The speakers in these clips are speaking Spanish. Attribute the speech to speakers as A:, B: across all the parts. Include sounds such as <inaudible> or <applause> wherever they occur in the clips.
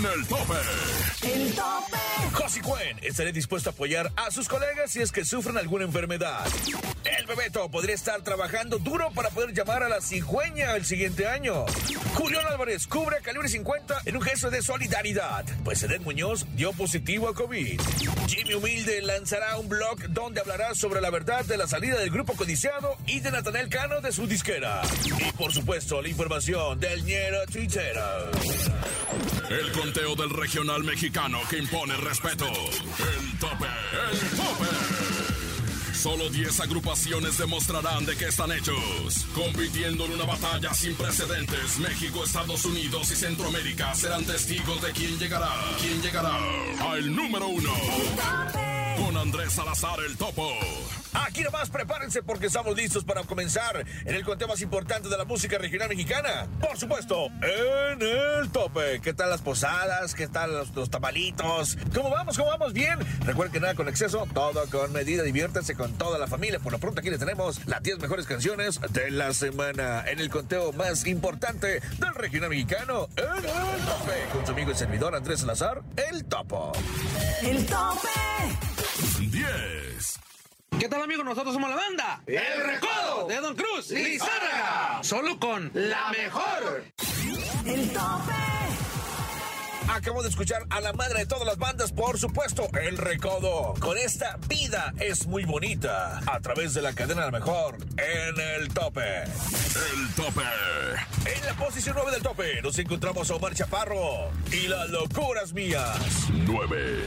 A: en el tope.
B: El tope.
C: Josie Cuen estaría dispuesto a apoyar a sus colegas si es que sufren alguna enfermedad. El Bebeto podría estar trabajando duro para poder llamar a la cigüeña el siguiente año. Julián Álvarez cubre a calibre 50 en un gesto de solidaridad, pues Edén Muñoz dio positivo a COVID. Jimmy Humilde lanzará un blog donde hablará sobre la verdad de la salida del grupo codiciado y de Natanel Cano de su disquera. Y por supuesto, la información del ñero tuitero.
A: El conteo del regional mexicano que impone respeto. El tope, el tope. Solo 10 agrupaciones demostrarán de qué están hechos. Compitiendo en una batalla sin precedentes, México, Estados Unidos y Centroamérica serán testigos de quién llegará. ¿Quién llegará? Al número uno. Con Andrés Salazar el Topo.
C: Aquí nomás prepárense porque estamos listos para comenzar en el conteo más importante de la música regional mexicana. Por supuesto, en el tope. ¿Qué tal las posadas? ¿Qué tal los, los tamalitos? ¿Cómo vamos? ¿Cómo vamos? Bien. Recuerden que nada con exceso, todo con medida. Diviértanse con toda la familia. Por lo pronto aquí les tenemos las 10 mejores canciones de la semana en el conteo más importante del regional mexicano. En el tope. Con su amigo y servidor Andrés Salazar, el topo.
B: El tope.
A: 10.
D: ¿Qué tal amigos? Nosotros somos la banda
E: El Recodo
D: de Don Cruz
E: Lizárraga.
D: Solo con
E: La mejor.
B: El tope.
C: Acabo de escuchar a la madre de todas las bandas, por supuesto, El Recodo. Con esta vida es muy bonita. A través de la cadena La Mejor, en el tope.
A: El tope.
C: En la posición 9 del tope nos encontramos a Omar Chaparro y las locuras mías.
A: 9.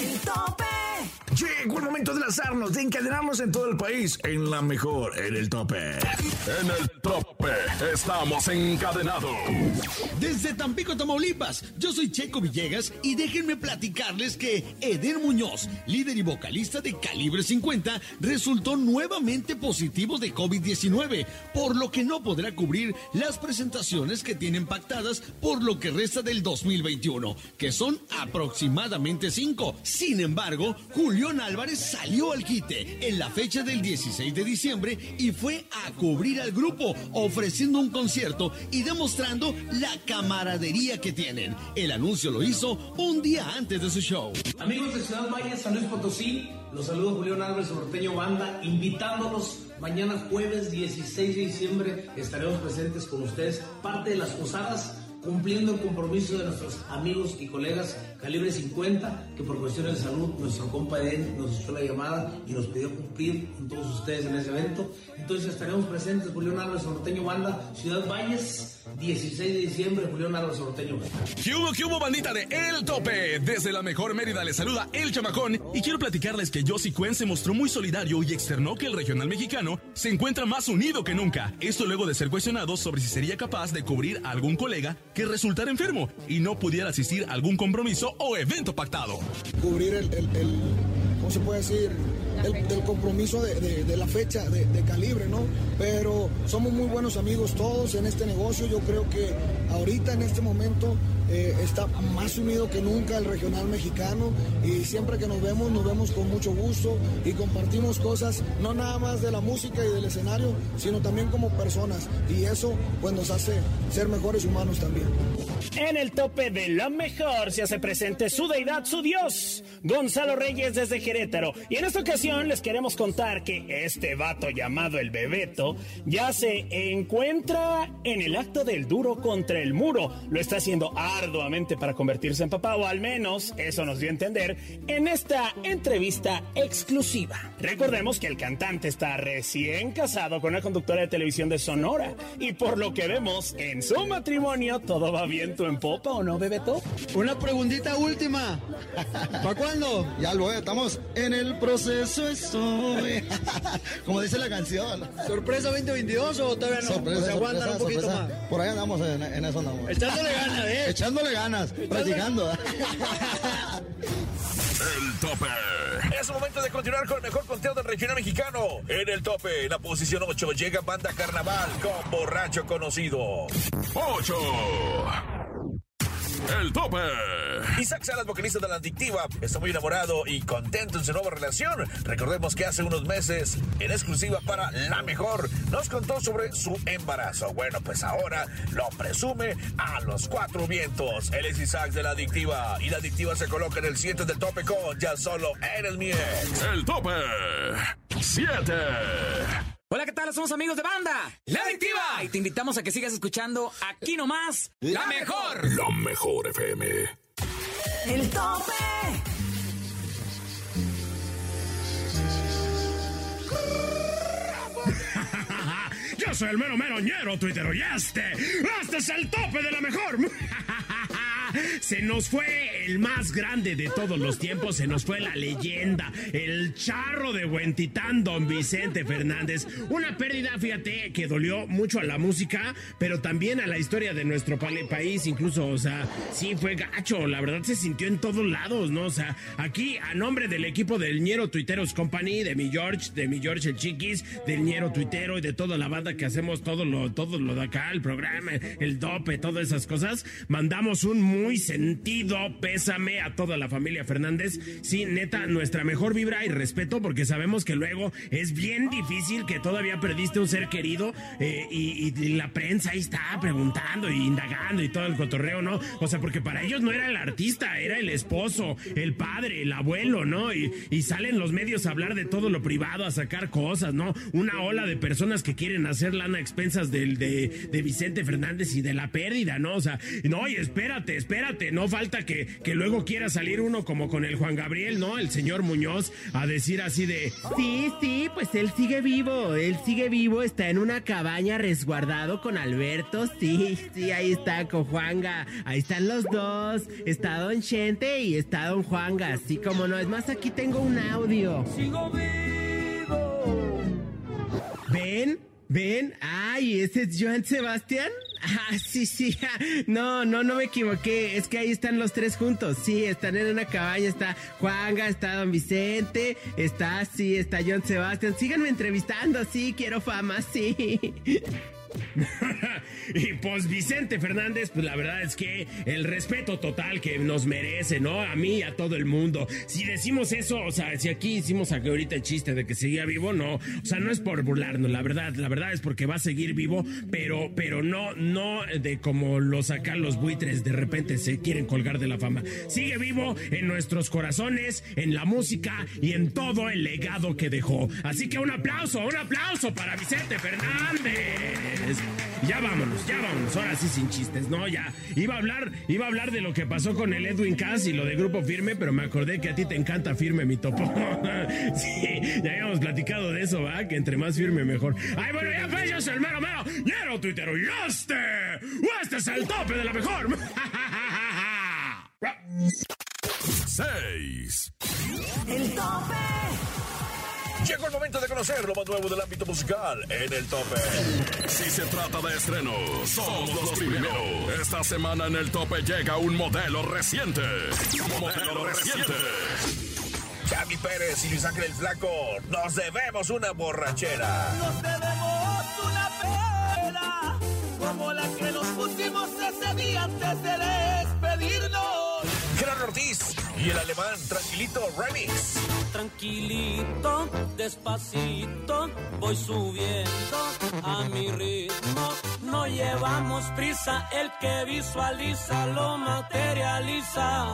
B: El tope.
F: Llegó el momento de lanzarnos, de encadenarnos en todo el país, en la mejor, en el tope.
A: En el tope estamos encadenados.
G: Desde Tampico, Tamaulipas, yo soy Checo Villegas y déjenme platicarles que Eden Muñoz, líder y vocalista de Calibre 50, resultó nuevamente positivo de COVID-19, por lo que no podrá cubrir las presentaciones que tienen pactadas por lo que resta del 2021, que son aproximadamente cinco. Sin embargo, Julián Álvarez salió al quite en la fecha del 16 de diciembre y fue a cubrir al grupo, ofreciendo un concierto y demostrando la camaradería que tienen. El anuncio lo hizo un día antes de su show.
H: Amigos de Ciudad Valle, San Luis Potosí, los saludo Julián Álvarez Norteño Banda, invitándolos mañana jueves 16 de diciembre, estaremos presentes con ustedes, parte de las posadas, cumpliendo el compromiso de nuestros amigos y colegas Calibre 50, que por cuestiones de salud nuestro compa Eden nos echó la llamada y nos pidió cumplir con todos ustedes en ese evento. Entonces estaremos presentes, Julián Álvarez Norteño Banda, Ciudad Valles, 16 de diciembre, Julián Álvarez Norteño Banda.
I: ¿Qué hubo, bandita de El Tope? Desde la mejor Mérida les saluda El Chamacón y quiero platicarles que Josie Cuen se mostró muy solidario y externó que el regional mexicano se encuentra más unido que nunca. Esto luego de ser cuestionado sobre si sería capaz de cubrir a algún colega que resultara enfermo y no pudiera asistir a algún compromiso o evento pactado.
J: cubrir el, el- el- ¿cómo se puede decir? El, del compromiso de, de- de la fecha de, de calibre, ¿no? Pero somos muy buenos amigos todos en este negocio. Yo creo que ahorita en este momento eh, está más unido que nunca el regional mexicano y siempre que nos vemos nos vemos con mucho gusto y compartimos cosas no nada más de la música y del escenario, sino también como personas y eso pues nos hace ser mejores humanos también.
K: En el tope de lo mejor se hace presente su deidad, su dios, Gonzalo Reyes desde Querétaro. Y en esta ocasión les queremos contar que este vato llamado el Bebeto ya se encuentra en el acto del duro contra el muro. Lo está haciendo arduamente para convertirse en papá, o al menos eso nos dio a entender en esta entrevista exclusiva. Recordemos que el cantante está recién casado con una conductora de televisión de Sonora. Y por lo que vemos en su matrimonio, todo va viento en popa, ¿o no, Bebeto?
L: Una preguntita última. ¿Para cuándo? Ya lo estamos en el proceso estoy. <laughs> Como dice la canción. ¿Sorpresa 2022 o todavía no?
M: Sorpresa,
L: ¿O se aguantan
M: sorpresa,
L: un poquito
M: sorpresa.
L: más?
M: Por ahí andamos en, en eso andamos.
L: Echándole ganas, ¿eh?
M: Echándole ganas, practicando. <laughs>
A: El tope.
C: Es momento de continuar con el mejor conteo del regional mexicano. En el tope, en la posición 8, llega Banda Carnaval con Borracho Conocido.
A: 8. El tope.
C: Isaac Salas, vocalista de la adictiva, está muy enamorado y contento en su nueva relación. Recordemos que hace unos meses, en exclusiva para La Mejor, nos contó sobre su embarazo. Bueno, pues ahora lo presume a los cuatro vientos. Él es Isaac de la adictiva y la adictiva se coloca en el 7 del tope con Ya solo eres mi ex.
A: El tope 7.
N: Hola, ¿qué tal? Somos amigos de banda. La Adictiva. Y te invitamos a que sigas escuchando aquí nomás. La mejor.
A: La mejor FM.
B: El tope. <laughs>
O: Yo soy el mero mero ñero, tuitero, y este, este es el tope de la mejor. <laughs> Se nos fue el más grande de todos los tiempos, se nos fue la leyenda, el charro de Huentitán, don Vicente Fernández. Una pérdida, fíjate, que dolió mucho a la música, pero también a la historia de nuestro pa- país, incluso, o sea, sí fue gacho, la verdad se sintió en todos lados, ¿no? O sea, aquí, a nombre del equipo del Ñero Tuiteros Company, de mi George, de mi George el Chiquis, del Ñero Tuitero y de toda la banda que hacemos todo lo, todo lo de acá, el programa, el dope, todas esas cosas, mandamos un muy sentido pésame a toda la familia Fernández. Sí, neta, nuestra mejor vibra y respeto porque sabemos que luego es bien difícil que todavía perdiste un ser querido eh, y, la prensa ahí está preguntando y indagando y todo el cotorreo, ¿no? O sea, porque para ellos no era el artista, era el esposo, el padre, el abuelo, ¿no? Y, salen los medios a hablar de todo lo privado, a sacar cosas, ¿no? Una ola de personas que quieren hacer lana a expensas del, de, Vicente Fernández y de la pérdida, ¿no? O sea, no, y espérate, espérate, no falta que luego quiera salir uno como con el Juan Gabriel, ¿no? El señor Muñoz a decir así de...
P: Sí, sí, pues él sigue vivo, él sigue vivo, está en una cabaña resguardado con Alberto, sí, sí, ahí está con Juanga, ahí están los dos, está Don Chente y está Don Juanga, así como no, es más, aquí tengo un audio.
B: Sigo vivo.
P: ¿Ven? ¿Ven? Ay, ¿ese es Joan Sebastián? Ah, sí, sí. No, no, no me equivoqué. Es que ahí están los tres juntos. Sí, están en una cabaña. Está Juanga, está Don Vicente, está, sí, está John Sebastián. Síganme entrevistando, sí, quiero fama, sí. <laughs>
O: y pues Vicente Fernández, pues la verdad es que el respeto total que nos merece, ¿no? A mí y a todo el mundo. Si decimos eso, o sea, si aquí hicimos aquí ahorita el chiste de que seguía vivo, no. O sea, no es por burlarnos, la verdad, la verdad es porque va a seguir vivo, pero, pero no, no de como los acá los buitres de repente se quieren colgar de la fama. Sigue vivo en nuestros corazones, en la música y en todo el legado que dejó. Así que un aplauso, un aplauso para Vicente Fernández. Ya vámonos, ya vámonos. Ahora sí sin chistes, no, ya. Iba a hablar, iba a hablar de lo que pasó con el Edwin Cass y lo de Grupo Firme, pero me acordé que a ti te encanta Firme, mi topo. <laughs> sí, ya habíamos platicado de eso, ¿va? Que entre más firme mejor. Ay, bueno, ya fue, yo soy el mero mero, ñero tuitero, y este, este es el tope de la mejor. <laughs>
A: 6.
B: El tope.
C: Llegó el momento de conocer lo más nuevo del ámbito musical en el tope.
A: Si se trata de estrenos, somos los primeros. Esta semana en el tope llega un modelo reciente. Modelo reciente.
C: Chami Pérez y Luis Ángel el Flaco, nos debemos una borrachera.
B: Nos debemos una pena como la que nos pusimos ese día antes de despedirnos.
C: Gerardo Ortiz y el alemán Tranquilito Remix.
Q: Tranquilito, despacito, voy subiendo a mi ritmo. No llevamos prisa, el que visualiza lo materializa.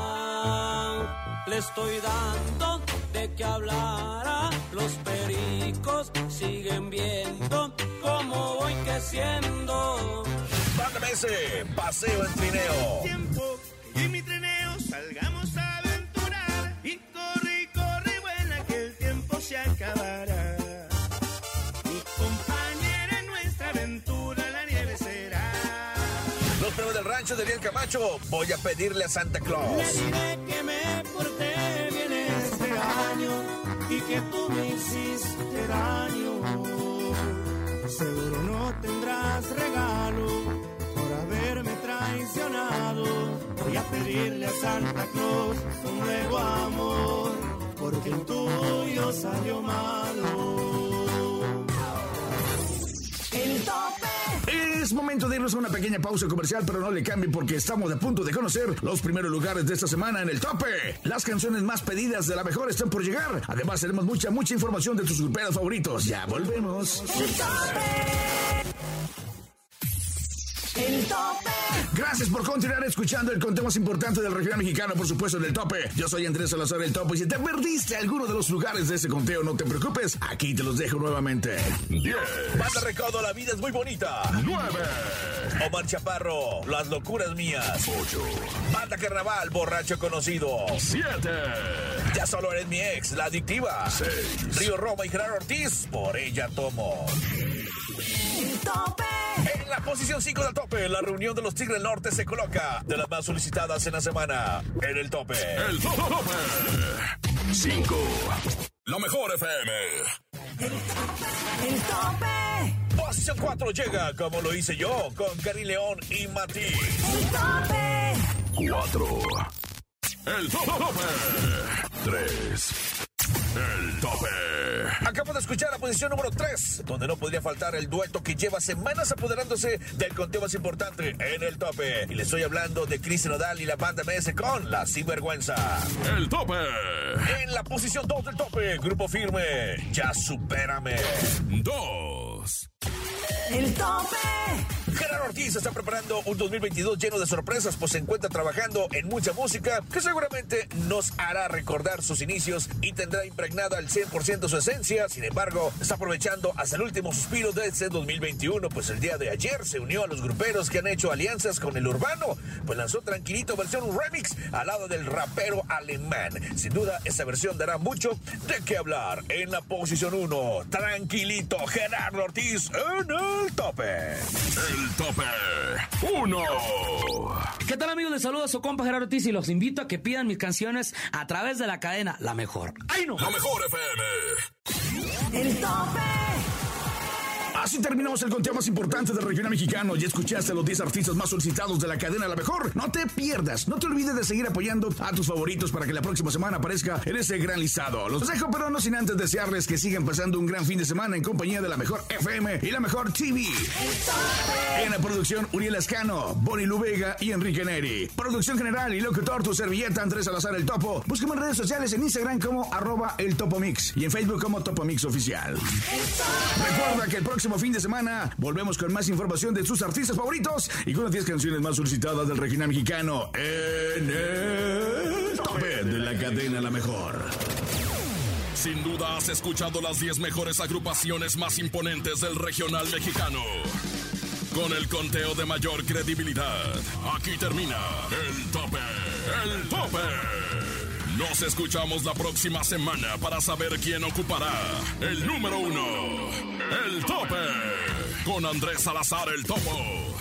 Q: Le estoy dando de qué hablar los pericos siguen viendo cómo voy creciendo.
C: Mándame ese paseo en trineo.
B: Tiempo
C: de Ariel Camacho, voy a pedirle a Santa Claus.
B: Le diré que me porté bien este año y que tú me hiciste daño. Seguro no tendrás regalo por haberme traicionado. Voy a pedirle a Santa Claus un nuevo amor porque el tuyo salió malo.
F: Es momento de irnos a una pequeña pausa comercial, pero no le cambie porque estamos a punto de conocer los primeros lugares de esta semana en el tope. Las canciones más pedidas de la mejor están por llegar. Además, tenemos mucha, mucha información de tus gruperos favoritos. Ya volvemos.
B: El tope.
F: Gracias por continuar escuchando el conteo más importante del regional mexicano, por supuesto, del tope. Yo soy Andrés Salazar, el tope. Y si te perdiste alguno de los lugares de ese conteo, no te preocupes. Aquí te los dejo nuevamente.
C: 10. Banda Recodo, la vida es muy bonita.
F: 9.
C: Omar Chaparro, las locuras mías. 8. Banda Carnaval, borracho conocido.
A: 7.
C: Ya solo eres mi ex, la adictiva.
A: 6.
C: Río Roma y Gerardo Ortiz, por ella tomo.
B: El tope.
C: Posición 5 del tope, la reunión de los Tigres del Norte se coloca de las más solicitadas en la semana. En el tope.
A: El tope. 5. La mejor FM.
B: El tope.
C: Posición 4 llega, como lo hice yo, con Karim León y Mati.
B: El tope.
A: 4. El tope. 3. El tope.
C: Acabo de escuchar la posición número 3, donde no podría faltar el dueto que lleva semanas apoderándose del conteo más importante en el tope. Y le estoy hablando de Chris Nodal y la banda MS con La Sinvergüenza.
A: El tope.
C: En la posición 2 del tope, Grupo Firme, Ya Supérame.
A: 2.
B: El tope.
C: Ortiz está preparando un 2022 lleno de sorpresas, pues se encuentra trabajando en mucha música que seguramente nos hará recordar sus inicios y tendrá impregnada al 100% su esencia. Sin embargo, está aprovechando hasta el último suspiro de este 2021, pues el día de ayer se unió a los gruperos que han hecho alianzas con el urbano, pues lanzó Tranquilito versión remix al lado del rapero alemán. Sin duda, esta versión dará mucho de qué hablar. En la posición 1, Tranquilito, Gerardo Ortiz en el tope.
A: El tope. 1.
N: ¿Qué tal amigos? Les saluda su compa Gerardo Ortiz y los invito a que pidan mis canciones a través de la cadena La Mejor. ¡Ay no!
A: La mejor FM.
B: El tope.
F: Así terminamos el conteo más importante del regional mexicano. Ya escuchaste a los 10 artistas más solicitados de la cadena La Mejor. No te pierdas, no te olvides de seguir apoyando a tus favoritos para que la próxima semana aparezca en ese gran listado. Los dejo, pero no sin antes desearles que sigan pasando un gran fin de semana en compañía de La Mejor FM y La Mejor TV. En la producción, Uriel Ascano, Bonnie Lubega y Enrique Neri. Producción general y locutor, tu servilleta Andrés Salazar El Topo. Búscame en redes sociales en Instagram como arroba el Topo Mix y en Facebook como Topo Mix Oficial. Recuerda que el próximo fin de semana volvemos con más información de sus artistas favoritos y con las 10 canciones más solicitadas del regional mexicano en el tope de la cadena La Mejor.
A: Sin duda has escuchado las 10 mejores agrupaciones más imponentes del regional mexicano. Con el conteo de mayor credibilidad, aquí termina el tope, el tope. Nos escuchamos la próxima semana para saber quién ocupará el número uno, el tope, con Andrés Salazar el Topo.